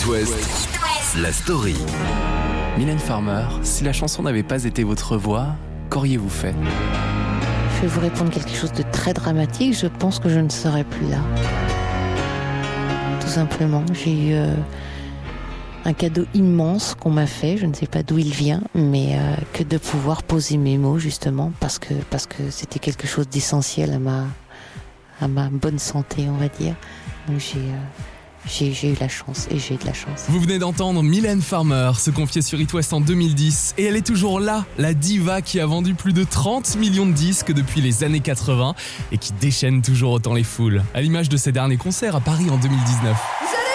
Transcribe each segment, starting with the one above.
It West, la story. Mylène Farmer, si la chanson n'avait pas été votre voix, qu'auriez-vous fait? Je vais vous répondre quelque chose de très dramatique. Je pense que je ne serais plus là. Tout simplement. J'ai eu euh, un cadeau immense qu'on m'a fait. Je ne sais pas d'où il vient, mais euh, que de pouvoir poser mes mots justement parce que parce que c'était quelque chose d'essentiel à ma à ma bonne santé, on va dire. Donc j'ai euh, j'ai eu la chance et j'ai de la chance. Vous venez d'entendre Mylène Farmer se confier sur It West en 2010 et elle est toujours là, la diva qui a vendu plus de 30 millions de disques depuis les années 80 et qui déchaîne toujours autant les foules, à l'image de ses derniers concerts à Paris en 2019.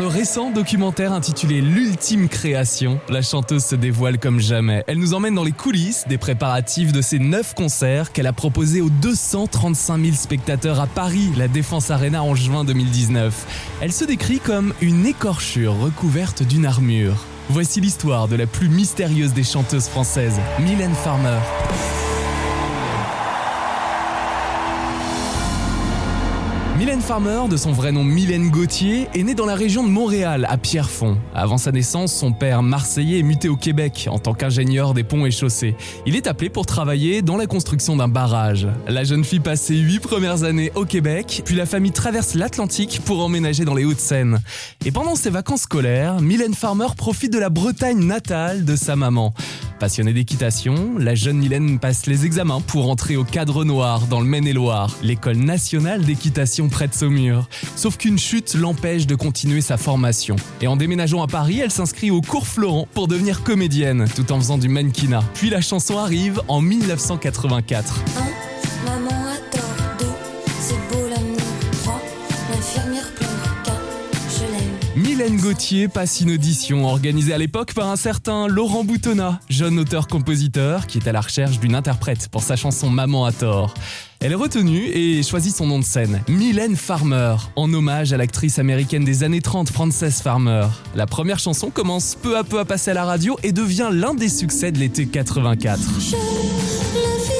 Le récent documentaire intitulé L'ultime création, la chanteuse se dévoile comme jamais. Elle nous emmène dans les coulisses des préparatifs de ses 9 concerts qu'elle a proposés aux 235 000 spectateurs à Paris, la Défense Arena en juin 2019. Elle se décrit comme une écorchure recouverte d'une armure. Voici l'histoire de la plus mystérieuse des chanteuses françaises, Mylène Farmer. Mylène Farmer, de son vrai nom Mylène Gauthier, est née dans la région de Montréal, à Pierrefonds. Avant sa naissance, son père marseillais est muté au Québec en tant qu'ingénieur des ponts et chaussées. Il est appelé pour travailler dans la construction d'un barrage. La jeune fille passe ses huit premières années au Québec, puis la famille traverse l'Atlantique pour emménager dans les Hauts-de-Seine. Et pendant ses vacances scolaires, Mylène Farmer profite de la Bretagne natale de sa maman. Passionnée d'équitation, la jeune Mylène passe les examens pour entrer au cadre noir dans le Maine-et-Loire, l'école nationale d'équitation près de Saumur. Sauf qu'une chute l'empêche de continuer sa formation. Et en déménageant à Paris, elle s'inscrit au cours Florent pour devenir comédienne, tout en faisant du mannequinat. Puis la chanson arrive en 1984. Mylène Gauthier passe une audition organisée à l'époque par un certain Laurent Boutonnat, jeune auteur-compositeur qui est à la recherche d'une interprète pour sa chanson Maman a tort. Elle est retenue et choisit son nom de scène, Mylène Farmer, en hommage à l'actrice américaine des années 30 Frances Farmer. La première chanson commence peu à peu à passer à la radio et devient l'un des succès de l'été 84. Je l'infirmière. Maman,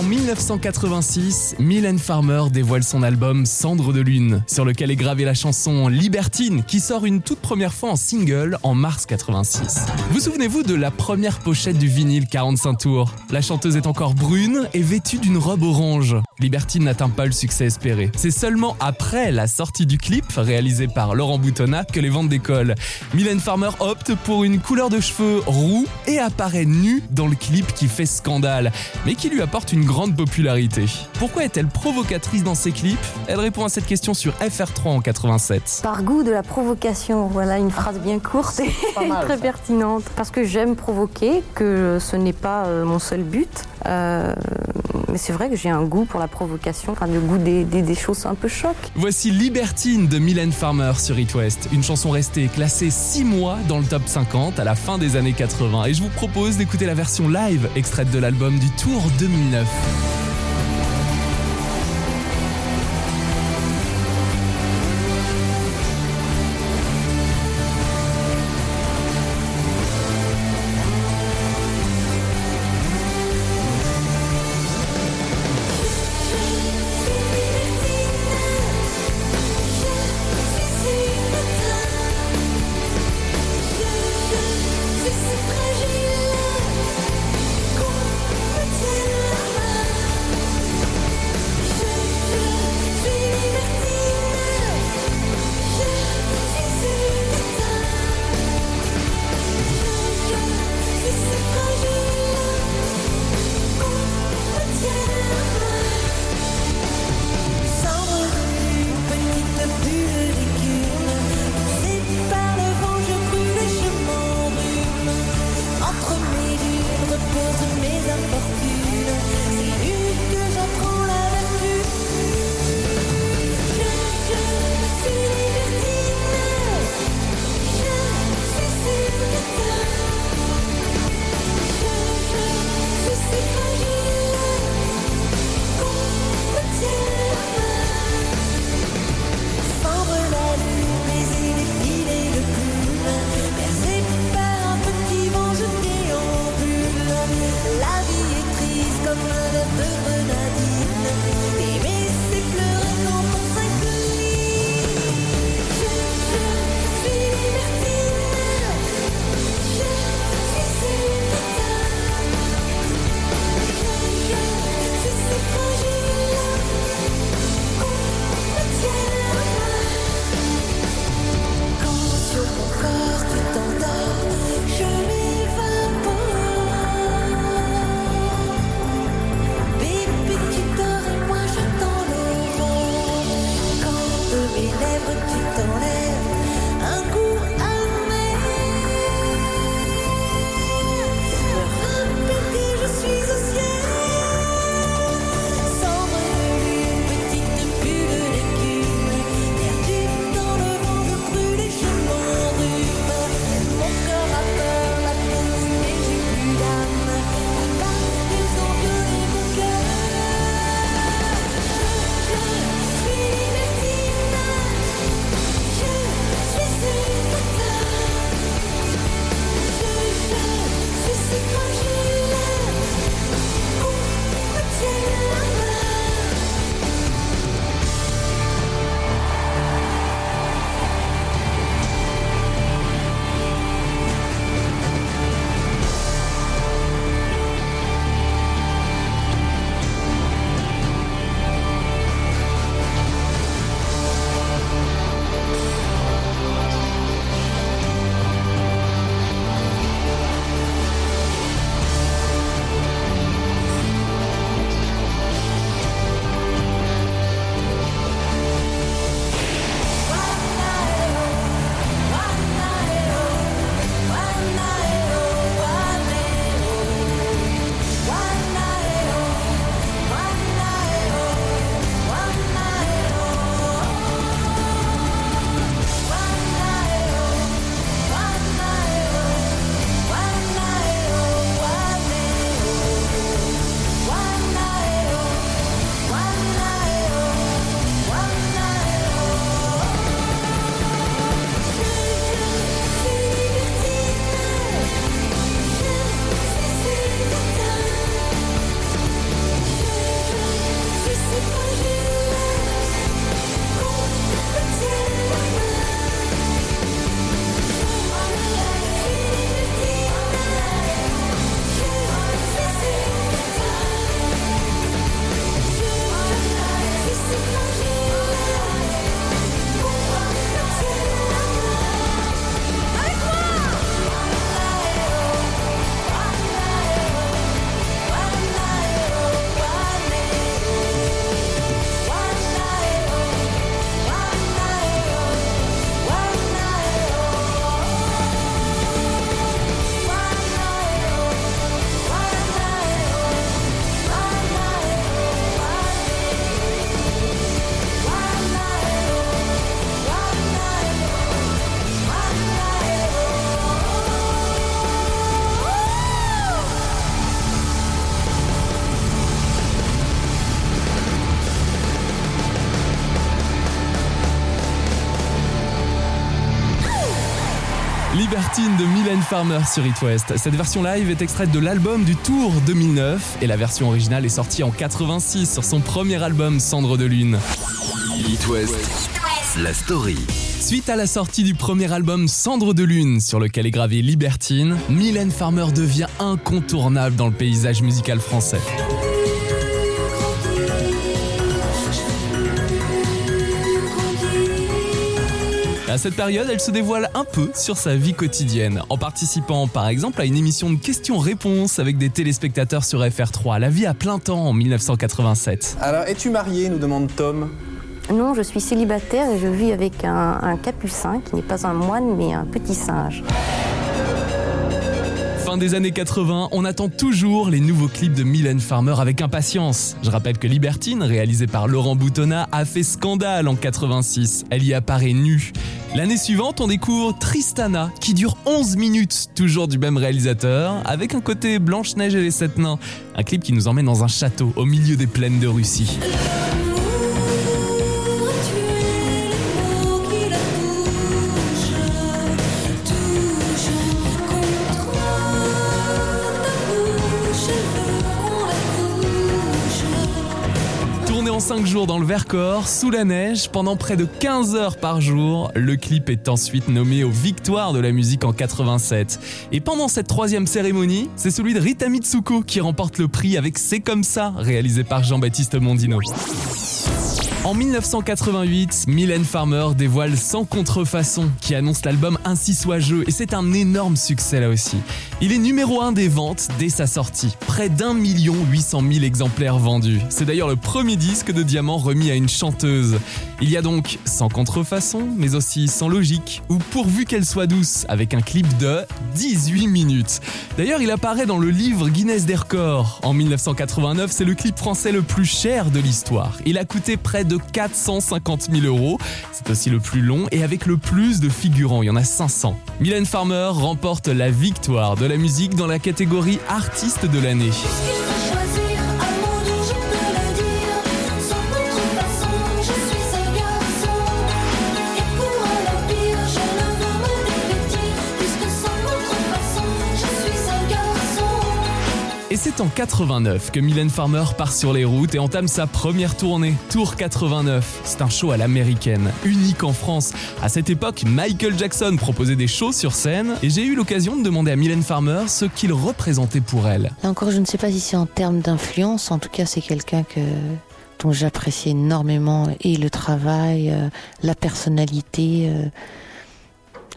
En 1986, Mylène Farmer dévoile son album Cendre de Lune, sur lequel est gravée la chanson Libertine, qui sort une toute première fois en single en mars 86. Vous souvenez-vous de la première pochette du vinyle 45 tours? La chanteuse est encore brune et vêtue d'une robe orange. Libertine n'atteint pas le succès espéré. C'est seulement après la sortie du clip, réalisé par Laurent Boutonnat, que les ventes décollent. Mylène Farmer opte pour une couleur de cheveux roux et apparaît nue dans le clip qui fait scandale, mais qui lui apporte une grande popularité. Pourquoi est-elle provocatrice dans ses clips? Elle répond à cette question sur FR3 en 87. Par goût de la provocation, voilà une phrase bien courte et très pertinente. Parce que j'aime provoquer, que ce n'est pas euh, mon seul but. Euh, mais c'est vrai que j'ai un goût pour la provocation, le goût des, des- des choses un peu choc. Voici Libertine de Mylène Farmer sur It West, une chanson restée classée 6 mois dans le top 50 à la fin des années 80 et je vous propose d'écouter la version live extraite de l'album du Tour 2009. Farmer sur It West. Cette version live est extraite de l'album du Tour 2009 et la version originale est sortie en 86 sur son premier album Cendre de Lune. It West, la story. Suite à la sortie du premier album Cendre de Lune, sur lequel est gravé Libertine, Mylène Farmer devient incontournable dans le paysage musical français. À cette période, elle se dévoile un peu sur sa vie quotidienne, en participant par exemple à une émission de questions-réponses avec des téléspectateurs sur FR3, La vie à plein temps en 1987. Alors, es-tu marié nous demande Tom. Non, je suis célibataire et je vis avec un, un capucin qui n'est pas un moine mais un petit singe. Fin des années 80, on attend toujours les nouveaux clips de Mylène Farmer avec impatience. Je rappelle que Libertine, réalisé par Laurent Boutonnat, a fait scandale en 86. Elle y apparaît nue. L'année suivante, on découvre Tristana, qui dure 11 minutes, toujours du même réalisateur, avec un côté Blanche-Neige et les Sept Nains. Un clip qui nous emmène dans un château au milieu des plaines de Russie. 5 jours dans le Vercors, sous la neige, pendant près de 15 heures par jour, le clip est ensuite nommé aux Victoires de la musique en 87. Et pendant cette troisième cérémonie, c'est celui de Rita Mitsuko qui remporte le prix avec C'est comme ça, réalisé par Jean-Baptiste Mondino. En 1988, Mylène Farmer dévoile Sans contrefaçon, qui annonce l'album Ainsi soit jeu, et c'est un énorme succès là aussi. Il est numéro 1 des ventes dès sa sortie. Près d'un million 800 000 exemplaires vendus. C'est d'ailleurs le premier disque de Diamant remis à une chanteuse. Il y a donc sans contrefaçon, mais aussi sans logique, ou pourvu qu'elle soit douce, avec un clip de 18 minutes. D'ailleurs, il apparaît dans le livre Guinness des records. En 1989, c'est le clip français le plus cher de l'histoire. Il a coûté près de 450 000 euros. C'est aussi le plus long et avec le plus de figurants. Il y en a 500. Mylène Farmer remporte la victoire de la musique dans la catégorie artiste de l'année. C'est en 89 que Mylène Farmer part sur les routes et entame sa première tournée, Tour 89. C'est un show à l'américaine, unique en France. À cette époque, Michael Jackson proposait des shows sur scène et j'ai eu l'occasion de demander à Mylène Farmer ce qu'il représentait pour elle. Encore, je ne sais pas si c'est en termes d'influence. En tout cas, c'est quelqu'un que dont j'apprécie énormément et le travail, euh, la personnalité, euh,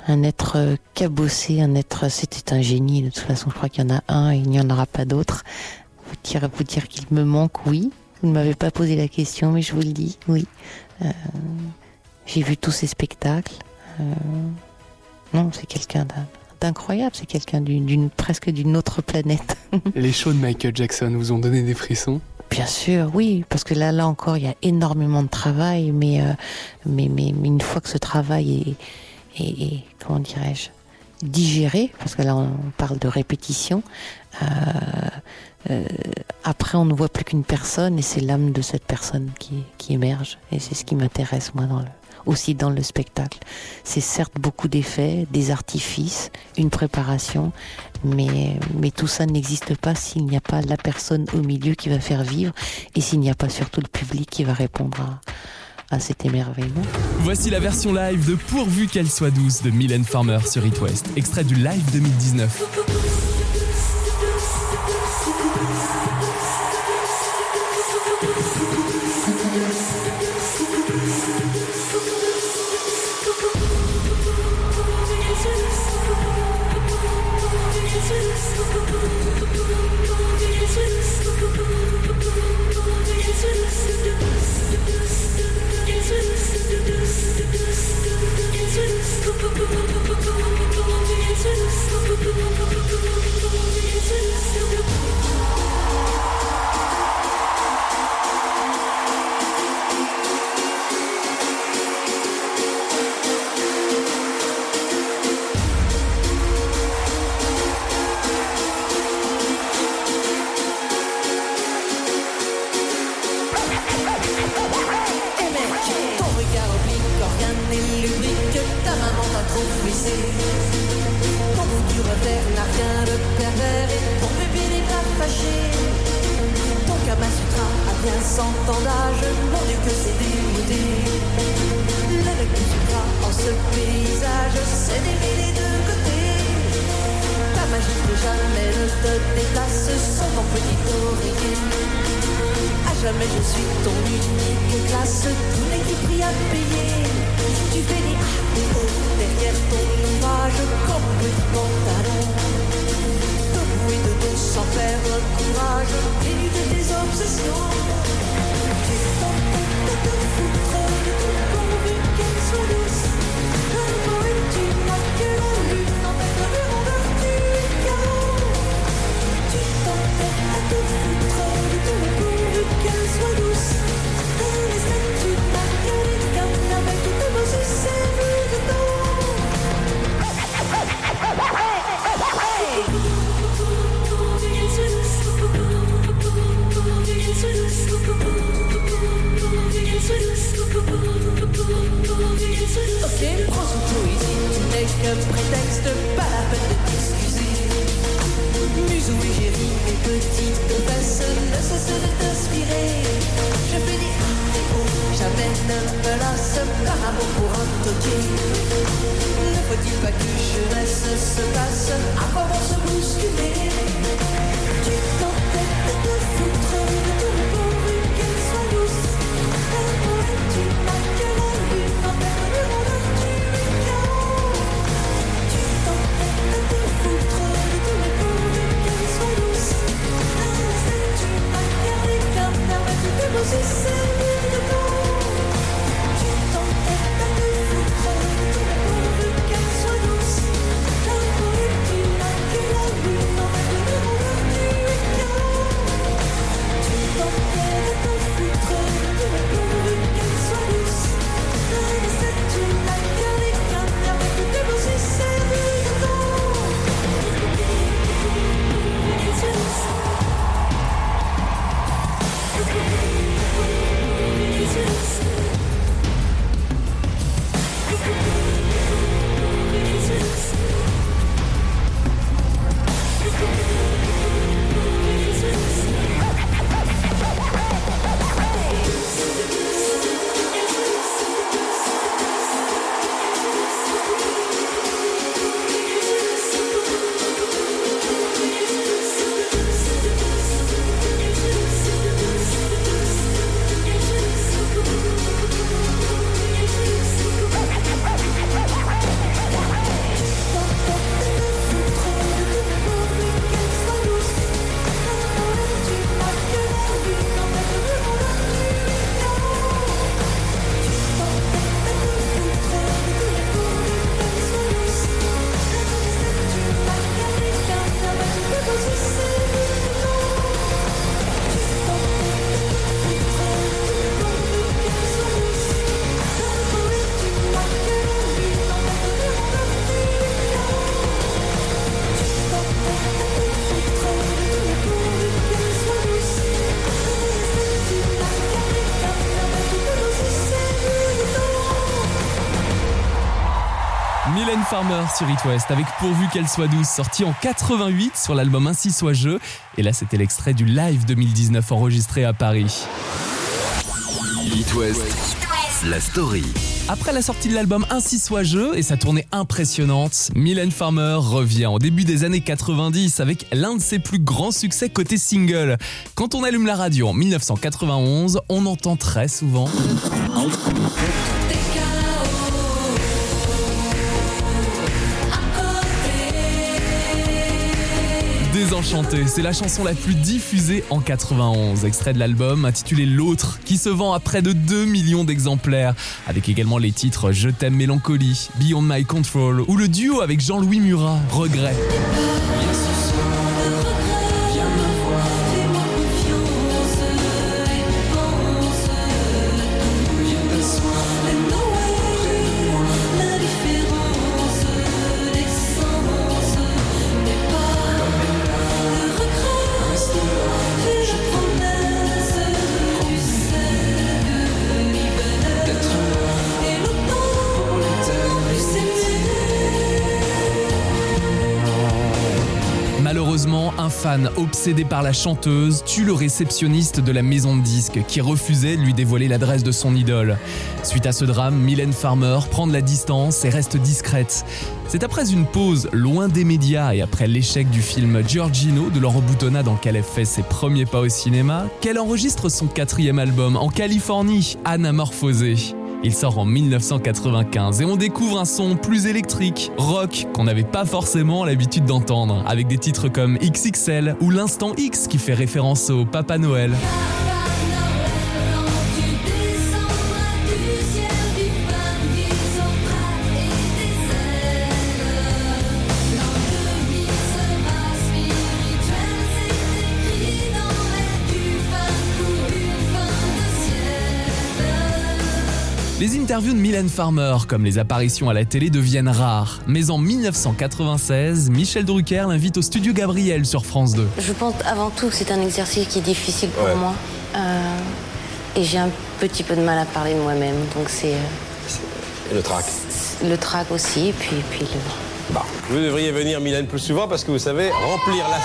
un être euh, cabossé, un être. C'était un génie. De toute façon, je crois qu'il y en a un et il n'y en aura pas d'autre. Vous dire, vous dire qu'il me manque, oui. Vous ne m'avez pas posé la question, mais je vous le dis, oui. Euh, J'ai vu tous ces spectacles. Euh, non, c'est quelqu'un d'incroyable. C'est quelqu'un d'une d'une- presque d'une autre planète. Les shows de Michael Jackson vous ont donné des frissons? Bien sûr, oui, parce que là, là encore, il y a énormément de travail, mais, euh, mais, mais, mais une fois que ce travail est, est- est, comment dirais-je, digéré, parce que là, on parle de répétition, euh, euh, après, on ne voit plus qu'une personne, et c'est l'âme de cette personne qui, qui émerge, et c'est ce qui m'intéresse, moi, dans le, aussi dans le spectacle. C'est certes beaucoup d'effets, des artifices, une préparation, mais, mais tout ça n'existe pas s'il n'y a pas la personne au milieu qui va faire vivre et s'il n'y a pas surtout le public qui va répondre à, à cet émerveillement. Voici la version live de Pourvu qu'elle soit douce de Mylène Farmer sur It West, extrait du live 2019. Bien cent ans d'âge, mon Dieu que c'est démodé. Le mec crois en ce paysage, c'est les deux côtés. Ta magie que jamais ne te déplace sans ton petit oreiller. À jamais je suis ton unique classe, tous les qui à payer. Tu des ah des oh derrière ton ouvrage comme petit pantalon. Sans perdre courage, et de tes obsessions. Tu t'entends de te foutre de tout pourvu qu'elle soit douce. Un mot et tu n'as que la Ok, prends son poésie, tu n'es qu'un prétexte, pas la peine Farmer sur It West avec Pourvu qu'elle soit douce, sorti en 88 sur l'album Ainsi soit je. Et là, c'était l'extrait du live 2019 enregistré à Paris. It West, la story. Après la sortie de l'album Ainsi soit je et sa tournée impressionnante, Mylène Farmer revient au début des années 90 avec l'un de ses plus grands succès côté single. Quand on allume la radio en 1991, on entend très souvent C'est la chanson la plus diffusée en 91, extrait de l'album intitulé L'autre, qui se vend à près de 2 millions d'exemplaires, avec également les titres Je t'aime mélancolie, Beyond My Control ou le duo avec Jean-Louis Murat, Regret. Malheureusement, un fan obsédé par la chanteuse tue le réceptionniste de la maison de disques qui refusait de lui dévoiler l'adresse de son idole. Suite à ce drame, Mylène Farmer prend de la distance et reste discrète. C'est après une pause loin des médias et après l'échec du film Giorgino de Laure Boutonnat dans lequel elle fait ses premiers pas au cinéma qu'elle enregistre son quatrième album en Californie, Anamorphosé. Il sort en 1995 et on découvre un son plus électrique, rock, qu'on n'avait pas forcément l'habitude d'entendre, avec des titres comme XXL ou l'Instant X qui fait référence au Papa Noël. Interviews de Mylène Farmer, comme les apparitions à la télé, deviennent rares. Mais en 1996, Michel Drucker l'invite au studio Gabriel sur France 2. Je pense avant tout que c'est un exercice qui est difficile pour Ouais. moi. Euh, et j'ai un petit peu de mal à parler de moi-même. Donc c'est euh, Et le trac. le trac aussi, et puis, puis le... Vous devriez venir, Mylène, plus souvent parce que vous savez, remplir la.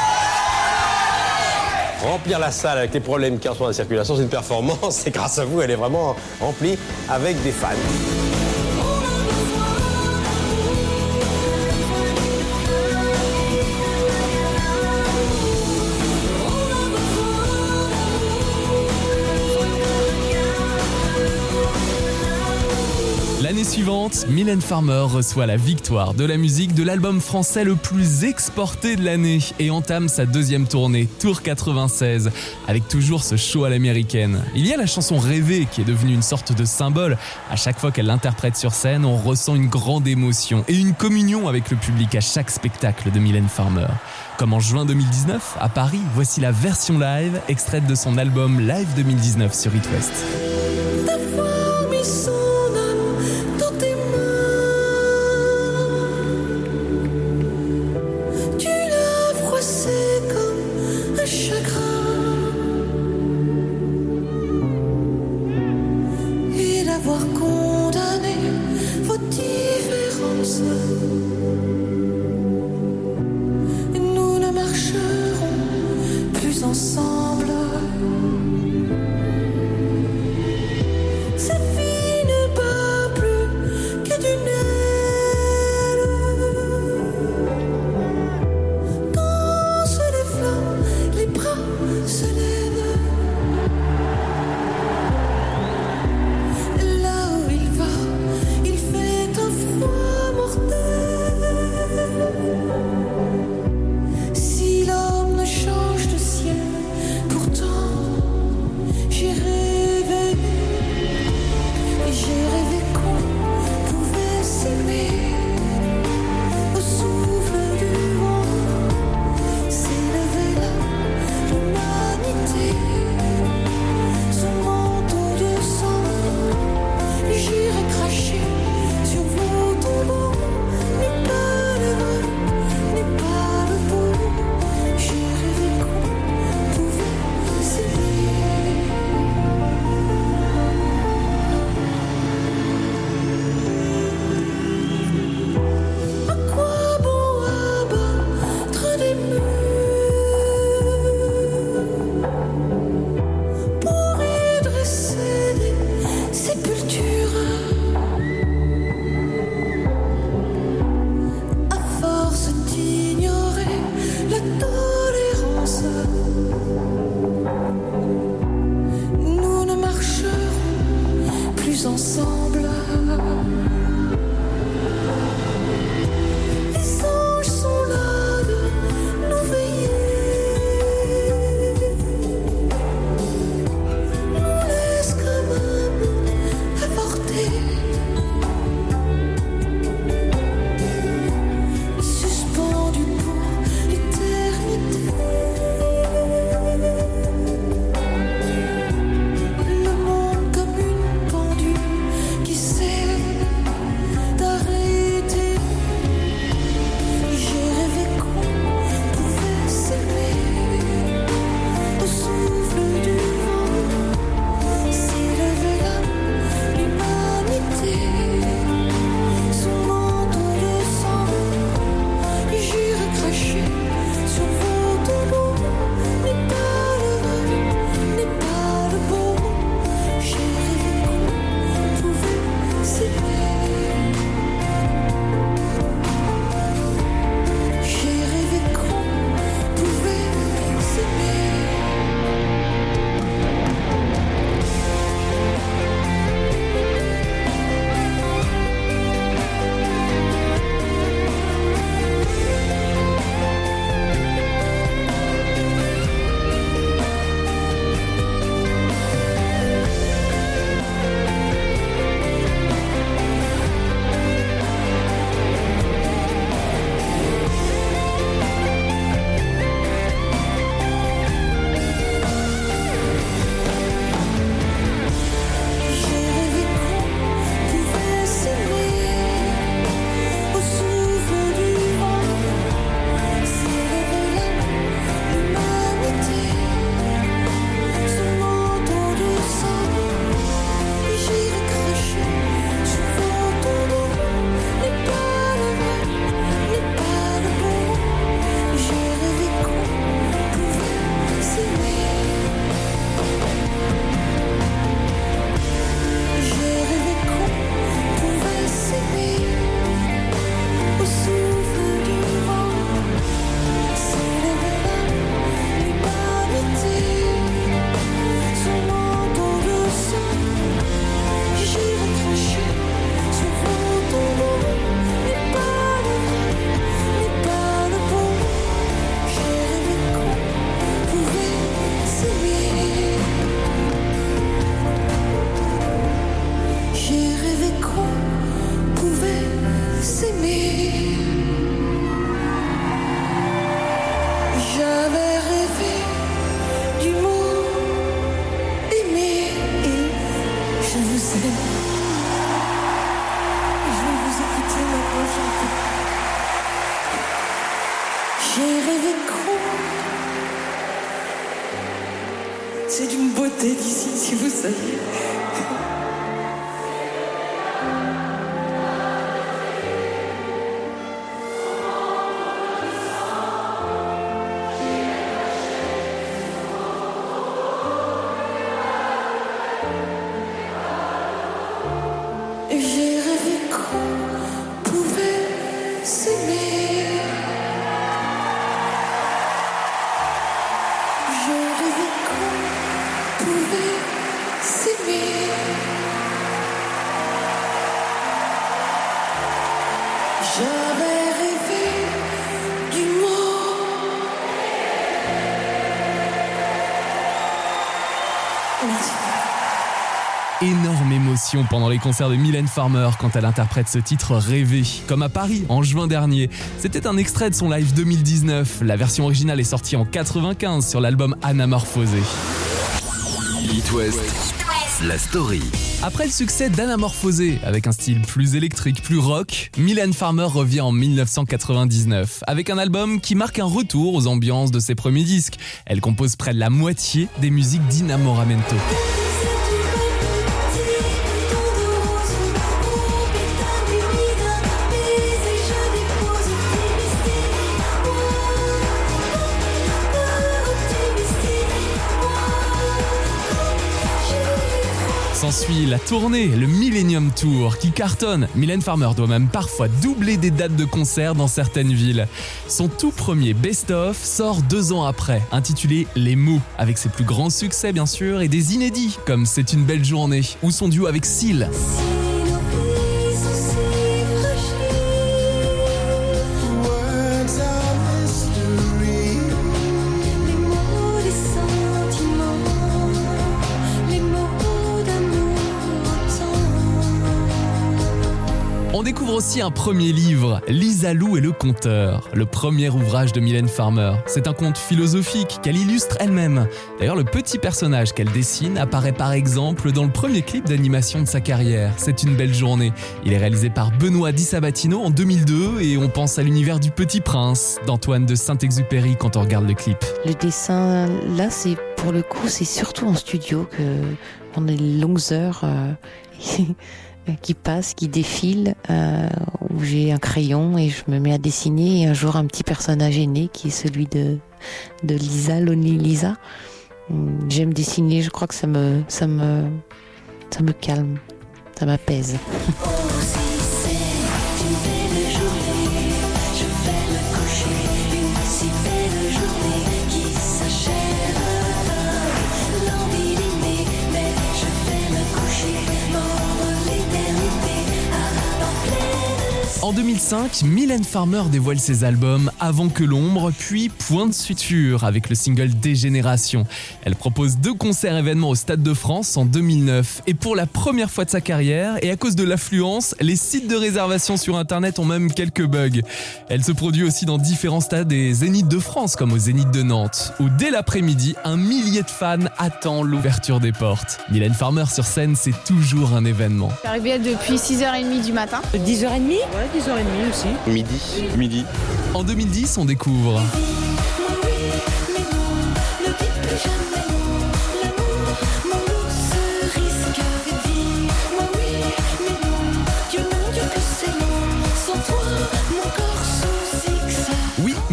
Remplir la salle avec les problèmes a en ce moment de circulation, c'est une performance et grâce à vous, elle est vraiment remplie avec des fans. Suivante, Mylène Farmer reçoit la victoire de la musique de l'album français le plus exporté de l'année et entame sa deuxième tournée, Tour 96, avec toujours ce show à l'américaine. Il y a la chanson Rêver qui est devenue une sorte de symbole. À chaque fois qu'elle l'interprète sur scène, on ressent une grande émotion et une communion avec le public à chaque spectacle de Mylène Farmer. Comme en juin 2019, à Paris, voici la version live extraite de son album Live 2019 sur It. J'ai rêvé. C'est d'une beauté d'ici, si vous saviez. Pendant les concerts de Mylène Farmer quand elle interprète ce titre Rêvé, comme à Paris en juin dernier. C'était un extrait de son live 2019. La version originale est sortie en 95 sur l'album Anamorphosé. It West, la story. Après le succès d'Anamorphosé, avec un style plus électrique, plus rock, Mylène Farmer revient en 1999 avec un album qui marque un retour aux ambiances de ses premiers disques. Elle compose près de la moitié des musiques d'Inamoramento. La tournée, le Millennium Tour, qui cartonne. Mylène Farmer doit même parfois doubler des dates de concert dans certaines villes. Son tout premier best-of sort deux ans après, intitulé Les mots, avec ses plus grands succès bien sûr et des inédits comme C'est une belle journée ou son duo avec Seal. Un premier livre, Lisa Lou et le conteur, le premier ouvrage de Mylène Farmer. C'est un conte philosophique qu'elle illustre elle-même. D'ailleurs, le petit personnage qu'elle dessine apparaît par exemple dans le premier clip d'animation de sa carrière. C'est une belle journée. Il est réalisé par Benoît Di Sabatino en 2002 et on pense à l'univers du Petit Prince d'Antoine de Saint-Exupéry quand on regarde le clip. Le dessin, là, c'est pour le coup, c'est surtout en studio que pendant les longues heures euh, qui passent, qui défilent, euh, où j'ai un crayon et je me mets à dessiner. Et un jour, un petit personnage est né qui est celui de, de Lisa, Lonely Lisa. Hum, J'aime dessiner, je crois que ça me, ça me, ça me calme, ça m'apaise. 2005, Mylène Farmer dévoile ses albums Avant que l'ombre, puis Point de suture avec le single Dégénération. Elle propose deux concerts événements au Stade de France en 2009. Et pour la première fois de sa carrière, et à cause de l'affluence, les sites de réservation sur Internet ont même quelques bugs. Elle se produit aussi dans différents stades et zéniths de France, comme au Zénith de Nantes, où dès l'après-midi, un millier de fans attend l'ouverture des portes. Mylène Farmer sur scène, c'est toujours un événement. Je suis arrivée depuis 6h30 du matin. 10h30 Ouais, 10h30 aussi. Midi. Midi. En 2010, on découvre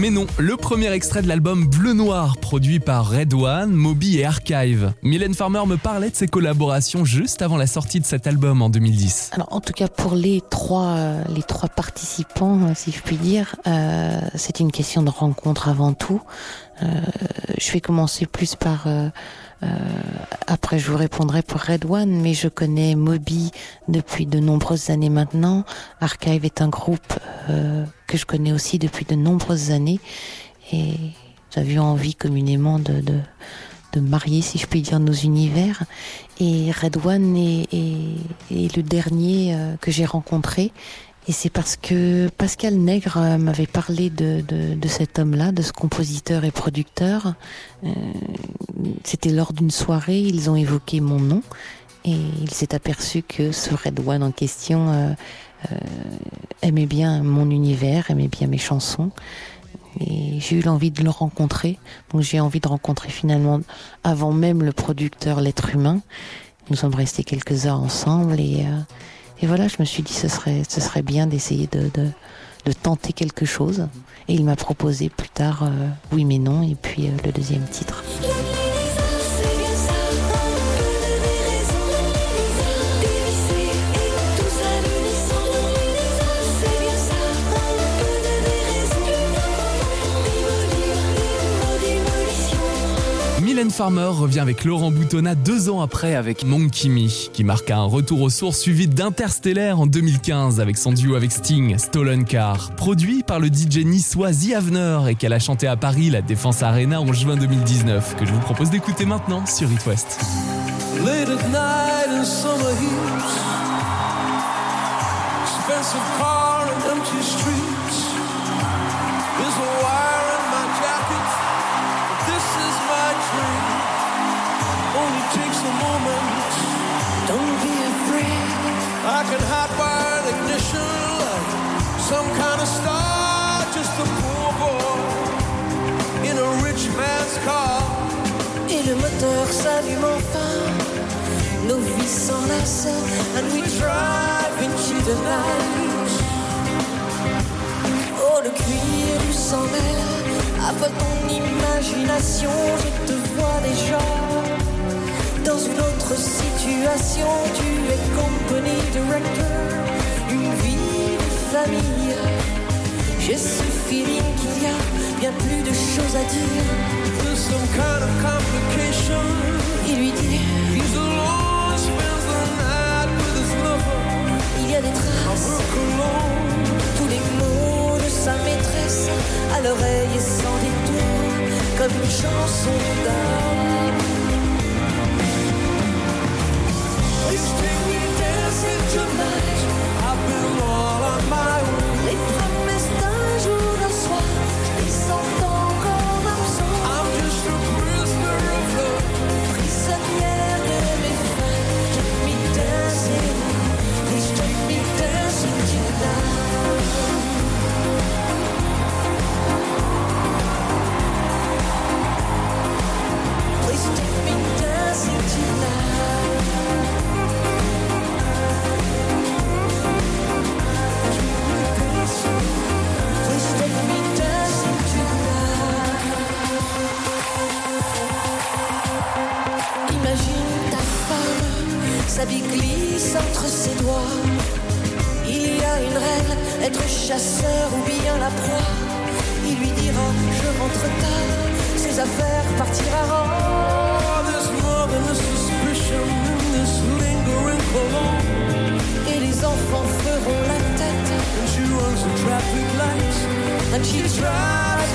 mais non, le premier extrait de l'album Bleu Noir, produit par Red One, Moby et Archive. Mylène Farmer me parlait de ses collaborations juste avant la sortie de cet album en 2010. Alors, en tout cas, pour les trois, euh, les trois participants, euh, si je puis dire, euh, c'est une question de rencontre avant tout. Je vais commencer plus par. après, je vous répondrai pour Red One, mais je connais Moby depuis de nombreuses années maintenant. Archive est un groupe que je connais aussi depuis de nombreuses années, et avions envie communément de, de de marier, si je puis dire, nos univers. Et Red One est, le dernier euh, que j'ai rencontré. Et c'est parce que Pascal Nègre euh, m'avait parlé de, de, de cet homme-là, de ce compositeur et producteur. Euh, C'était lors d'une soirée, ils ont évoqué mon nom. Et il s'est aperçu que ce Red One en question aimait bien mon univers, aimait bien mes chansons. Et j'ai eu l'envie de le rencontrer. Donc j'ai envie de rencontrer finalement, avant même le producteur, l'être humain. Nous sommes restés quelques heures ensemble et, euh, et voilà, je me suis dit ce serait, ce serait bien d'essayer de, de, tenter quelque chose. Et il m'a proposé plus tard euh, Oui mais non et puis euh, le deuxième titre. Mylène Farmer revient avec Laurent Boutonnat deux ans après avec Monkey Me, qui marque un retour aux sources suivi d'Interstellaire en 2015 avec son duo avec Sting, Stolen Car, produit par le DJ niçois The et qu'elle a chanté à Paris, la Défense Arena en juin 2019, que je vous propose d'écouter maintenant sur It. Et le moteur s'allume enfin, nos and we drive into the night. Oh, le cuir du ton imagination, je te vois déjà. Dans une autre situation, tu es company director, une vie de famille. J'ai ce feeling qu'il y a bien plus de choses à dire. There's some kind of complication. Il lui dit He's alone, spends the night with his lover. Il y a des traces, tous les mots de sa maîtresse à l'oreille et sans détour, comme une chanson d'amour.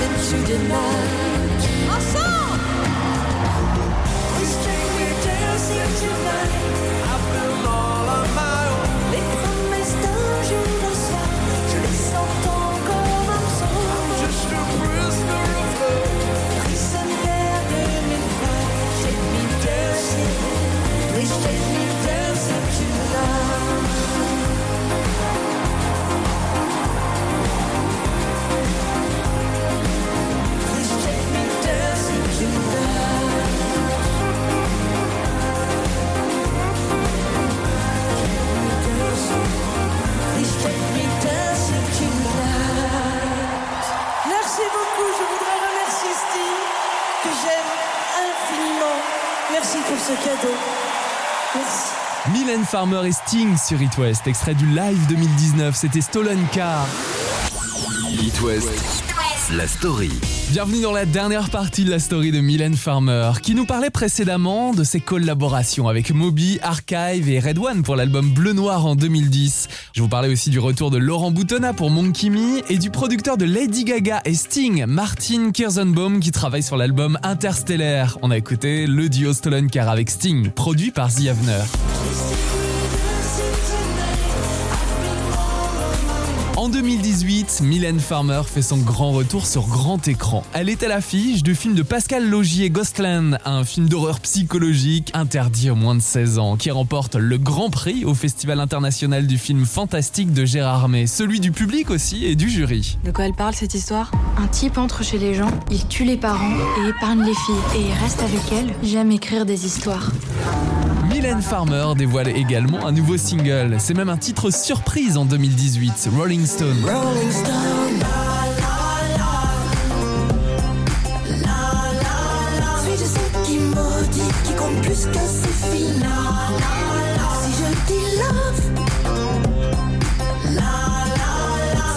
Into the night. Pour ce cadeau. Merci. Mylène Farmer et Sting sur It West, extrait du live 2019, c'était Stolen Car. It West, la story. Bienvenue dans la dernière partie de la story de Mylène Farmer, qui nous parlait précédemment de ses collaborations avec Moby, Archive et Red One pour l'album Bleu Noir en 2010. Je vous parlais aussi du retour de Laurent Boutonnat pour Monkey Me et du producteur de Lady Gaga et Sting, Martin Kirzenbaum, qui travaille sur l'album Interstellaire. On a écouté le duo Stolen Car avec Sting, produit par The. En 2018, Mylène Farmer fait son grand retour sur grand écran. Elle est à l'affiche du film de Pascal Logier Ghostland, un film d'horreur psychologique interdit aux moins de 16 ans, qui remporte le grand prix au Festival international du film fantastique de Gérard May, celui du public aussi et du jury. De quoi elle parle cette histoire? Un type entre chez les gens, il tue les parents et épargne les filles. Et il reste avec elles. J'aime écrire des histoires. Mylène Farmer dévoile également un nouveau single. C'est même un titre surprise en 2018, Rolling Stone. Rolling Stone. Suis-je celle qui maudit, qui compte plus que ses filles Si je dis love,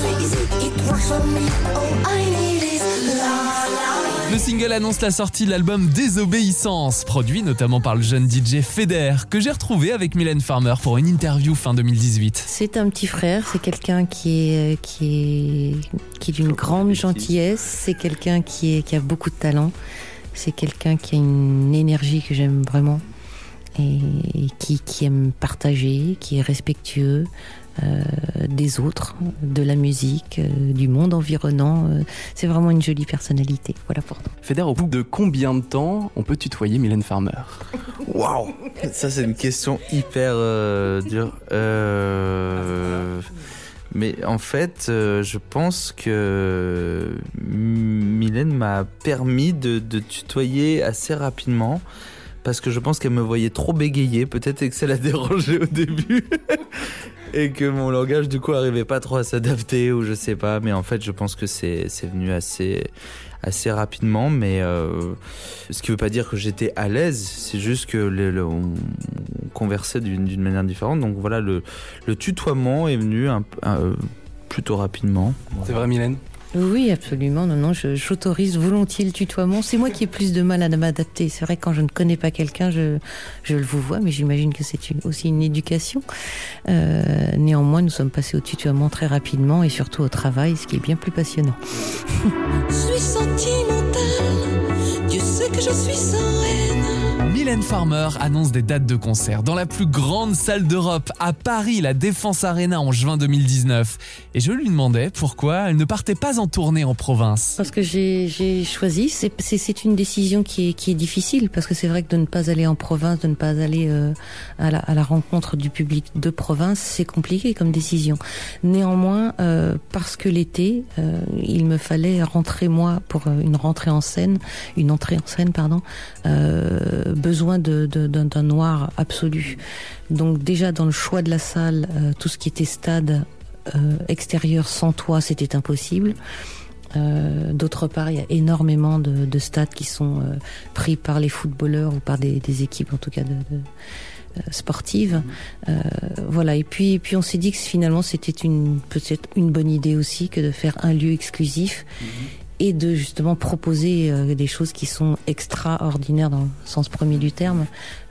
suis easy, it works for me. All I single annonce la sortie de l'album Désobéissance, produit notamment par le jeune DJ Feder, que j'ai retrouvé avec Mylène Farmer pour une interview fin 2018. C'est un petit frère, c'est quelqu'un qui est, qui est, qui est d'une grande gentillesse, c'est quelqu'un qui, est, qui a beaucoup de talent, c'est quelqu'un qui a une énergie que j'aime vraiment et, qui, qui aime partager, qui est respectueux euh, des autres, de la musique, euh, du monde environnant. euh, c'est vraiment une jolie personnalité. Voilà pour nous. Feder, au bout de combien de temps on peut tutoyer Mylène Farmer? Waouh Ça, c'est une question hyper euh, dure. Euh, mais en fait, euh, je pense que Mylène m'a permis de, de tutoyer assez rapidement. Parce que je pense qu'elle me voyait trop bégayer. Peut-être que ça l'a dérangé au début. Et que mon langage, du coup, arrivait pas trop à s'adapter ou je sais pas. Mais en fait, je pense que c'est venu assez, assez rapidement. Mais euh, ce qui veut pas dire que j'étais à l'aise. C'est juste que le, on, on conversait d'une manière différente. Donc voilà, le, le tutoiement est venu un, un- plutôt rapidement. C'est vrai, Mylène? Oui, absolument. Non, non, j'autorise volontiers le tutoiement. C'est moi qui ai plus de mal à m'adapter. C'est vrai quand je ne connais pas quelqu'un, je, je le vous vois, mais j'imagine que c'est aussi une éducation. Euh, néanmoins, nous sommes passés au tutoiement très rapidement et surtout au travail, ce qui est bien plus passionnant. Je suis sentimentale, Dieu sait que je suis. Mylène Farmer annonce des dates de concert dans la plus grande salle d'Europe, à Paris, la Défense Arena en juin 2019. Et je lui demandais pourquoi elle ne partait pas en tournée en province. Parce que j'ai choisi, c'est- une décision qui est, difficile, parce que c'est vrai que de ne pas aller en province, de ne pas aller euh, à, la, rencontre du public de province, c'est compliqué comme décision. Néanmoins, euh, parce que l'été, euh, il me fallait rentrer moi pour une rentrée en scène, une entrée en scène, pardon, euh, besoin de- de- d'un noir absolu. Donc déjà dans le choix de la salle, euh, tout ce qui était stade euh, extérieur sans toit, c'était impossible. Euh, D'autre part, il y a énormément de, de stades qui sont pris par les footballeurs ou par des, des équipes, en tout cas de, sportive. Euh, voilà. Et puis, et puis on s'est dit que finalement c'était une peut-être une bonne idée aussi que de faire un lieu exclusif et de justement proposer euh, des choses qui sont extraordinaires dans le sens premier du terme,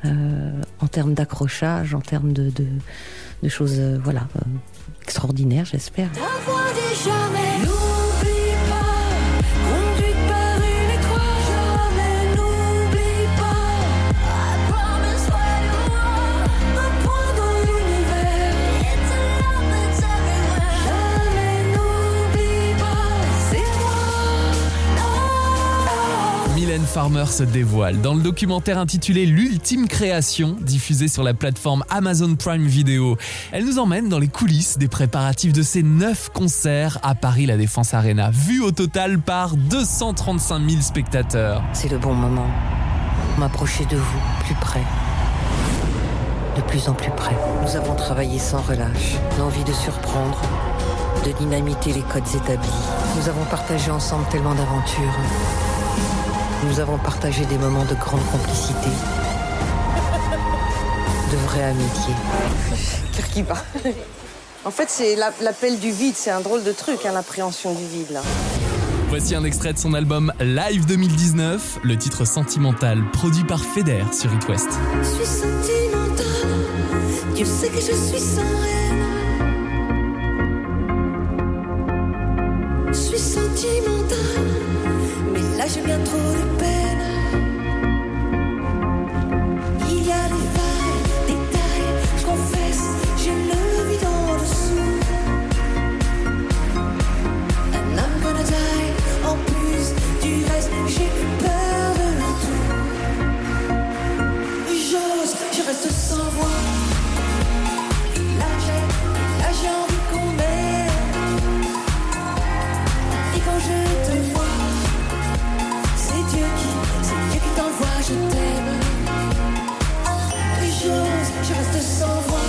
euh, en termes d'accrochage, en termes de, de, de choses, euh, voilà, euh, extraordinaires, j'espère. Mylène Farmer se dévoile dans le documentaire intitulé L'ultime création, diffusé sur la plateforme Amazon Prime Video. Elle nous emmène dans les coulisses des préparatifs de ses 9 concerts à Paris La Défense Arena, vus au total par 235 000 spectateurs. C'est le bon moment. M'approcher de vous, plus près. De plus en plus près. Nous avons travaillé sans relâche, l'envie de surprendre, de dynamiter les codes établis. Nous avons partagé ensemble tellement d'aventures. Nous avons partagé des moments de grande complicité. De vraie amitié. Kirkiba. En fait, c'est la- l'appel du vide, c'est un drôle de truc, hein, l'appréhension du vide, là. Voici un extrait de son album Live 2019, le titre Sentimental, produit par Feder sur It West. Je suis sentimentale Dieu sait que je suis sans je reste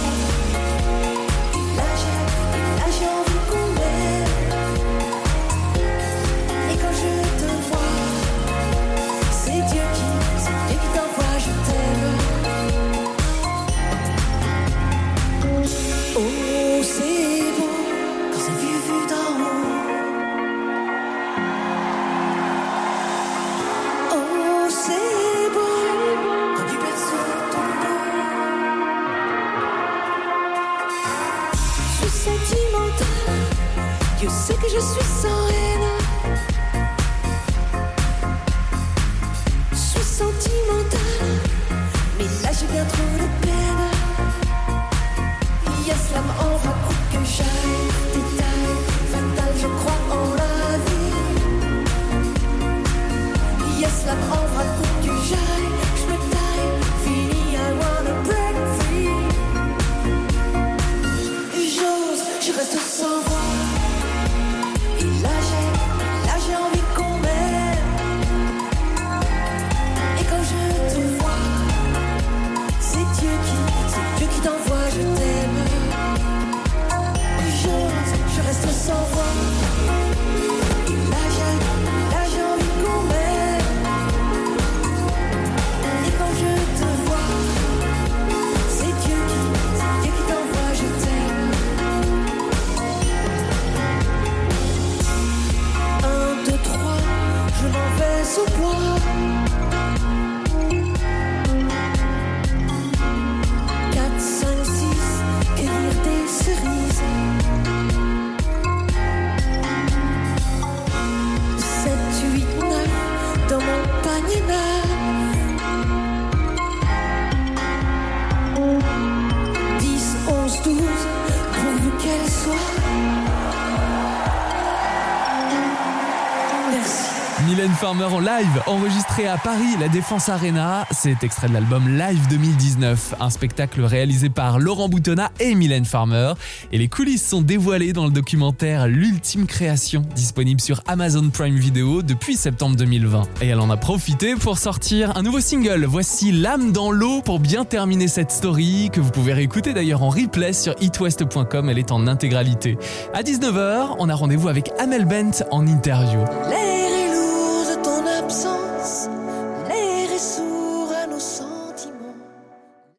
En live, enregistré à Paris, la Défense Arena. C'est extrait de l'album Live 2019, un spectacle réalisé par Laurent Boutonnat et Mylène Farmer. Et les coulisses sont dévoilées dans le documentaire L'ultime création, disponible sur Amazon Prime Video depuis septembre 2020. Et elle en a profité pour sortir un nouveau single. Voici L'âme dans l'eau pour bien terminer cette story, que vous pouvez réécouter d'ailleurs en replay sur itwest.com. Elle est en intégralité. À 19h, on a rendez-vous avec Amel Bent en interview.